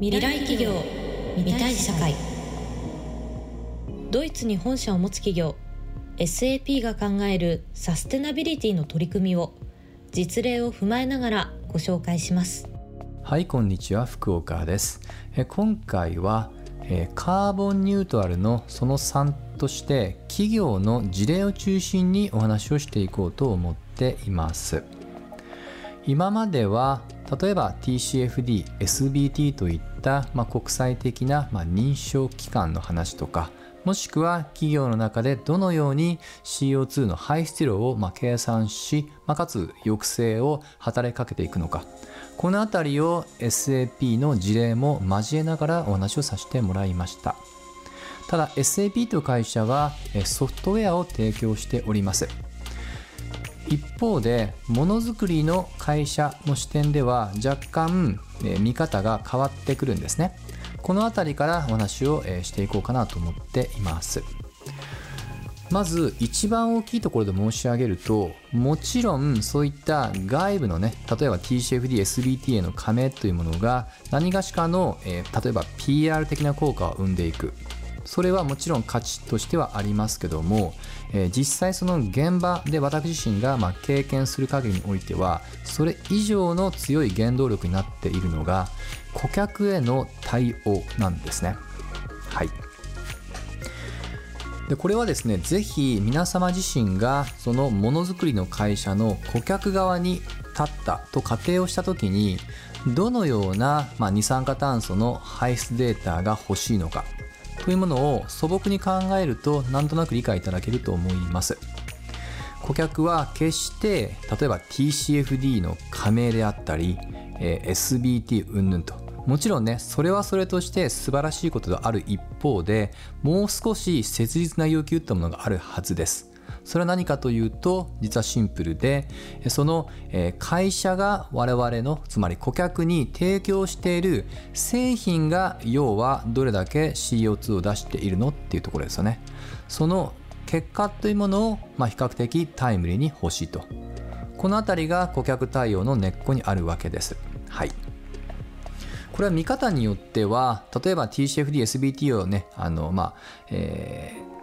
未来企業未来社会。ドイツに本社を持つ企業 SAP が考えるサステナビリティの取り組みを実例を踏まえながらご紹介します。はいこんにちは福岡です。え今回はえカーボンニュートラルのその3として企業の事例を中心にお話をしていこうと思っています。今までは例えば TCFD、SBT といった、まあ、国際的な、まあ、認証機関の話とかもしくは企業の中でどのように CO2 の排出量をま計算し、まあ、かつ抑制を働きかけていくのか。この辺りを SAP の事例も交えながらお話をさせてもらいました。ただ SAP という会社はソフトウェアを提供しております。一方でものづくりの会社の視点では若干見方が変わってくるんですね。この辺りからお話をしていこうかなと思っています。まず一番大きいところで申し上げるともちろんそういった外部のね例えば TCFD、SBT への加盟というものが何がしかの、え、例えば PR 的な効果を生んでいく。それはもちろん価値としてはありますけども、えー、実際その現場で私自身がま経験する限りにおいてはそれ以上の強い原動力になっているのが顧客への対応なんですね。はい。でこれはですねぜひ皆様自身がそのものづくりの会社の顧客側に立ったと仮定をした時にどのような、まあ、二酸化炭素の排出データが欲しいのかというものを素朴に考えるとなんとなく理解いただけると思います。顧客は決して例えば TCFD の加盟であったり、えー、SBT 云々と。もちろんねそれはそれとして素晴らしいことである一方でもう少し切実な要求というものがあるはずです。それは何かというと実はシンプルでその会社が我々のつまり顧客に提供している製品が要はどれだけ CO2 を出しているのっていうところですよね。その結果というものを、まあ、比較的タイムリーに欲しいと。この辺りが顧客対応の根っこにあるわけです。はい。これは見方によっては例えば TCFD、SBT をねあのまあ、えー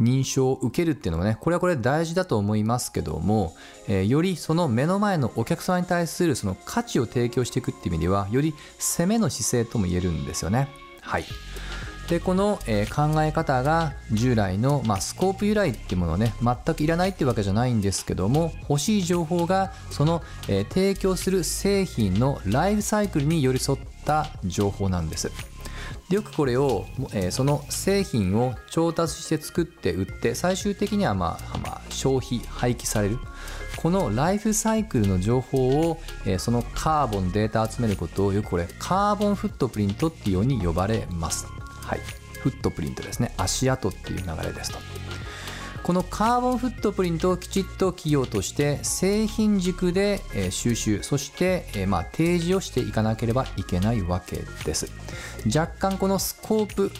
認証を受けるっていうのがねこれはこれ大事だと思いますけども、えー、よりその目の前のお客様に対するその価値を提供していくっていう意味ではより攻めの姿勢とも言えるんですよね。はい。でこの、えー、考え方が従来の、まあ、スコープ由来っていうものをね全くいらないっていうわけじゃないんですけども欲しい情報がその、えー、提供する製品のライフサイクルに寄り添った情報なんです。でよくこれを、えー、その製品を調達して作って売って最終的には、まあ、まあ、消費廃棄される。このライフサイクルの情報を、えー、そのカーボンデータ集めることをよくこれカーボンフットプリントっていうように呼ばれます。はい。フットプリントですね。足跡っていう流れですと。このカーボンフットプリントをきちっと企業として製品軸で収集そしてま提示をしていかなければいけないわけです。若干このスコープ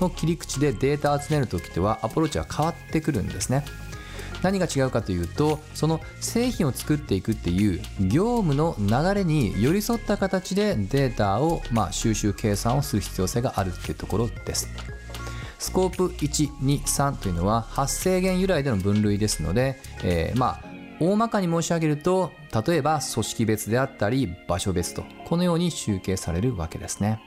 の切り口でデータを集める時とはアプローチは変わってくるんですね。何が違うかというとその製品を作っていくっていう業務の流れに寄り添った形でデータをま収集計算をする必要性があるっていうところです。スコープ123というのは発生源由来での分類ですので、えー、まあ大まかに申し上げると例えば組織別であったり場所別とこのように集計されるわけですね。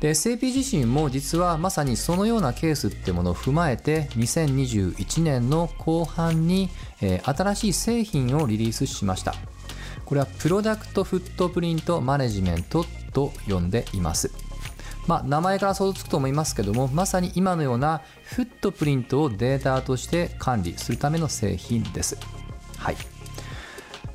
で SAP 自身も実はまさにそのようなケースってものを踏まえて2021年の後半に、え、新しい製品をリリースしましたこれはプロダクトフットプリントマネジメントと呼んでいますまあ、名前から想像つくと思いますけどもまさに今のようなフットプリントをデータとして管理するための製品です。はい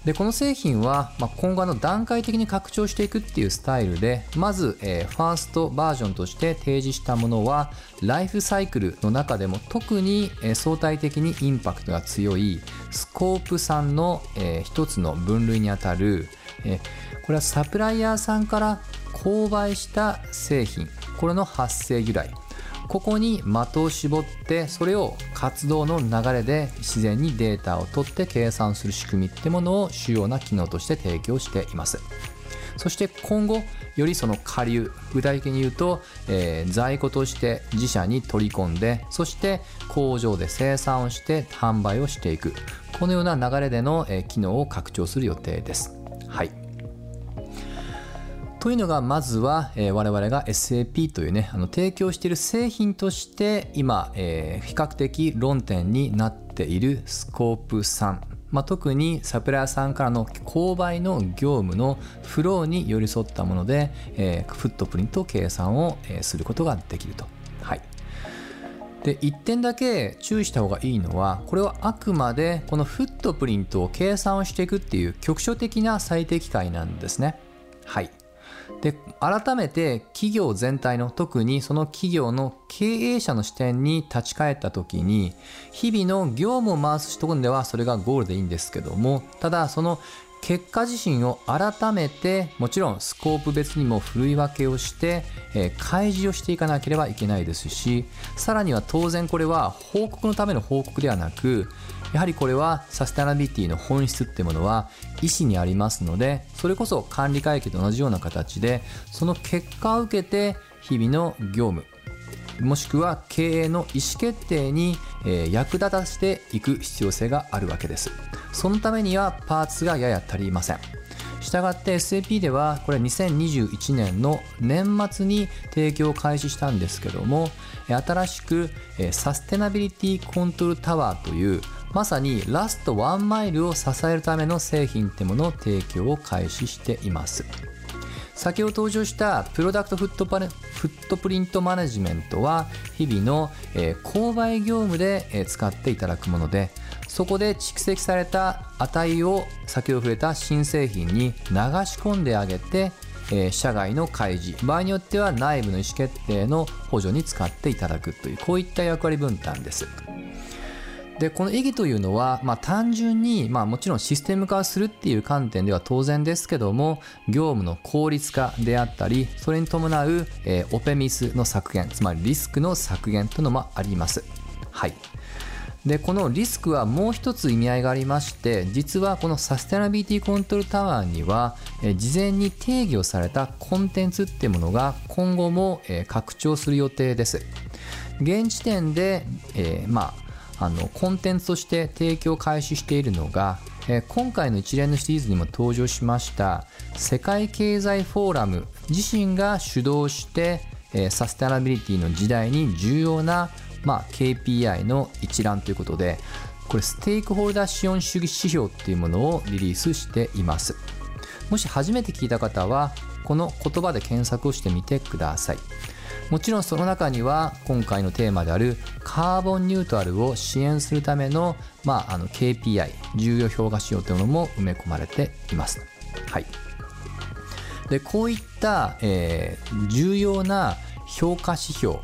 でこの製品は、ま、今後の段階的に拡張していくっていうスタイルでまず、えー、ファーストバージョンとして提示したものはライフサイクルの中でも特に、え、相対的にインパクトが強いスコープ3の、えー、一つの分類にあたる、え、これはサプライヤーさんから購買した製品。これの発生由来。ここに的を絞ってそれを活動の流れで自然にデータを取って計算する仕組みってものを主要な機能として提供しています。そして今後よりその下流具体的に言うと、えー、在庫として自社に取り込んでそして工場で生産をして販売をしていく。このような流れでの、え、機能を拡張する予定です。というのがまずは、えー、我々が SAP というねあの提供している製品として今、えー、比較的論点になっているスコープ3まあ、特にサプライヤーさんからの購買の業務のフローに寄り添ったもので、えー、フットプリント計算を、えー、することができると。はい、で1点だけ注意した方がいいのはこれはあくまでこのフットプリントを計算をしていくっていう局所的な最適解なんですね。はい。で改めて企業全体の特にその企業の経営者の視点に立ち返った時に日々の業務を回す人ではそれがゴールでいいんですけどもただその結果自身を改めてもちろんスコープ別にもふるい分けをして、えー、開示をしていかなければいけないですしさらには当然これは報告のための報告ではなくやはりこれはサステナビリティの本質ってものは意思にありますのでそれこそ管理会計と同じような形でその結果を受けて日々の業務もしくは経営の意思決定に役立たせていく必要性があるわけです。そのためにはパーツがやや足りません。したがって SAP ではこれ2021年の年末に提供を開始したんですけども新しくサステナビリティコントロールタワーというまさにラストワンマイルを支えるための製品ってものを提供を開始しています。先ほど登場したプロダクトフットパフットプリントマネジメントは日々の、え、購買業務で、え、使っていただくものでそこで蓄積された値を先ほど触れた新製品に流し込んであげて、え、社外の開示場合によっては内部の意思決定の補助に使っていただくというこういった役割分担です。でこの意義というのは、まあ、単純に、まあ、もちろんシステム化するっていう観点では当然ですけども業務の効率化であったりそれに伴う、えー、オペミスの削減つまりリスクの削減というのもあります。はいでこのリスクはもう一つ意味合いがありまして実はこのサステナビリティコントロールタワーには事前に定義をされたコンテンツっていうものが今後も拡張する予定です現時点で、えー、まああのコンテンツとして提供開始しているのが、えー、今回の一連のシリーズにも登場しました世界経済フォーラム自身が主導して、えー、サステナビリティの時代に重要な、まあ、KPI の一覧ということでこれステークホルダー資本主義指標っていうものをリリースしています。もし初めて聞いた方はこの言葉で検索をしてみてください。もちろんその中には今回のテーマであるカーボンニュートラルを支援するための,、まあ、あの KPI 重要評価指標というのも埋め込まれています。はい、でこういった、えー、重要な評価指標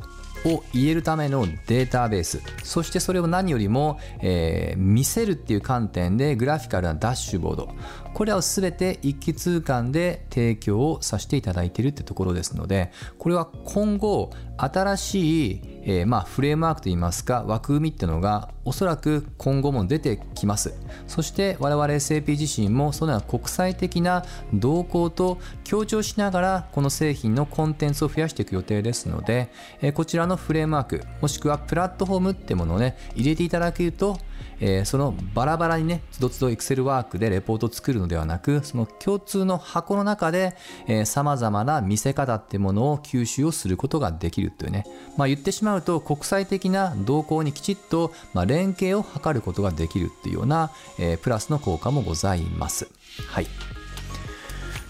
を言えるためのデータベース。そしてそれを何よりも、えー、見せるっていう観点でグラフィカルなダッシュボード。これらを全て一気通貫で提供をさせていただいているってところですのでこれは今後新しい、えー、まあフレームワークといいますか枠組みっていうのがおそらく今後も出てきます。そして我々 SAP 自身もそのような国際的な動向と協調しながらこの製品のコンテンツを増やしていく予定ですので、え、こちらのフレームワークもしくはプラットフォームってものをね入れていただけるとえ、そのバラバラにね、つどつど Excel ワークでレポートを作るのではなく、その共通の箱の中で、えー、様々な見せ方ってものを吸収をすることができるというね、まあ言ってしまうと国際的な動向にきちっと、まあ、連携を図ることができるっていうような、えー、プラスの効果もございます。はい。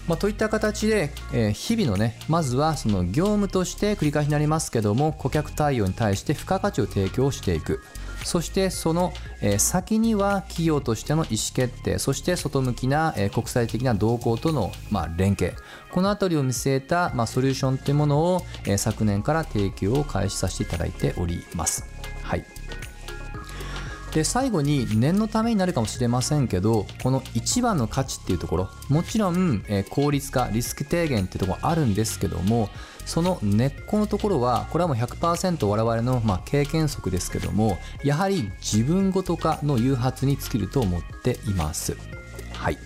まあ、といった形で、えー、日々のねまずはその業務として繰り返しになりますけども顧客対応に対して付加価値を提供していくそしてその先には企業としての意思決定そして外向きな国際的な動向とのま連携この辺りを見据えたまソリューションというものを昨年から提供を開始させていただいております。で最後に念のためになるかもしれませんけどこの一番の価値っていうところ。もちろん、え効率化リスク低減っていうところあるんですけどもその根っこのところはこれはもう100%我々のま経験則ですけどもやはり自分ごと化の誘発に尽きると思っています。はい。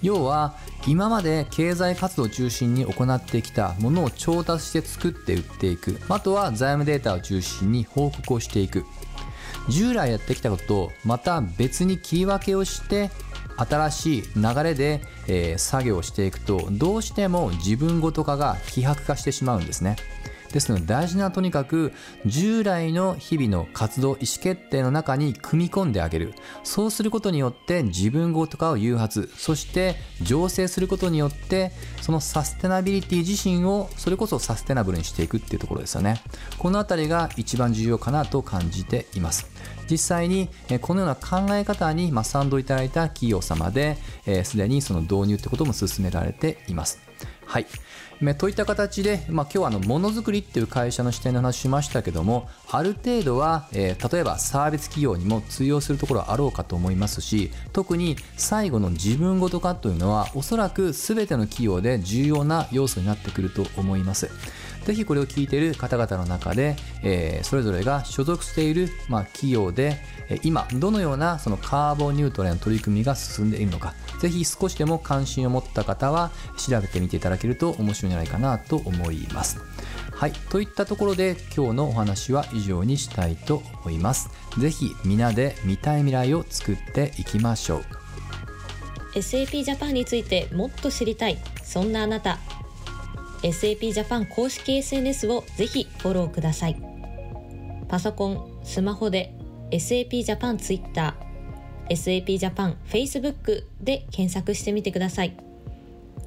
要は、今まで経済活動を中心に行ってきたものを調達して作って売っていく。あとは財務データを中心に報告をしていく。従来やってきたこととまた別に切り分けをして新しい流れで、えー、作業をしていくとどうしても自分ごと化が希薄化してしまうんですね。ですので大事なとにかく従来の日々の活動意思決定の中に組み込んであげる。そうすることによって自分ごと化を誘発そして醸成することによってそのサステナビリティ自身をそれこそサステナブルにしていくっていうところですよね。このあたりが一番重要かなと感じています。実際にこのような考え方に賛同いただいた企業様ですでにその導入ってことも進められています。はい。といった形で、まあ、今日はあのものづくりっていう会社の視点の話しましたけどもある程度は、えー、例えばサービス企業にも通用するところはあろうかと思いますし特に最後の自分ごと化というのはおそらく全ての企業で重要な要素になってくると思います。ぜひこれを聞いている方々の中で、えー、それぞれが所属している、まあ、企業で今どのようなそのカーボンニュートラルの取り組みが進んでいるのかぜひ少しでも関心を持った方は調べてみていただけると面白いんじゃないかなと思います。はい。といったところで今日のお話は以上にしたいと思います。ぜひ皆で見たい未来を作っていきましょう。SAP ジャパンについてもっと知りたい。そんなあなた。SAP ジャパン公式 SNS をぜひフォローください。パソコン、スマホで SAP ジャパン Twitter、SAP ジャパン Facebook で検索してみてください。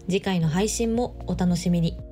次回の配信もお楽しみに。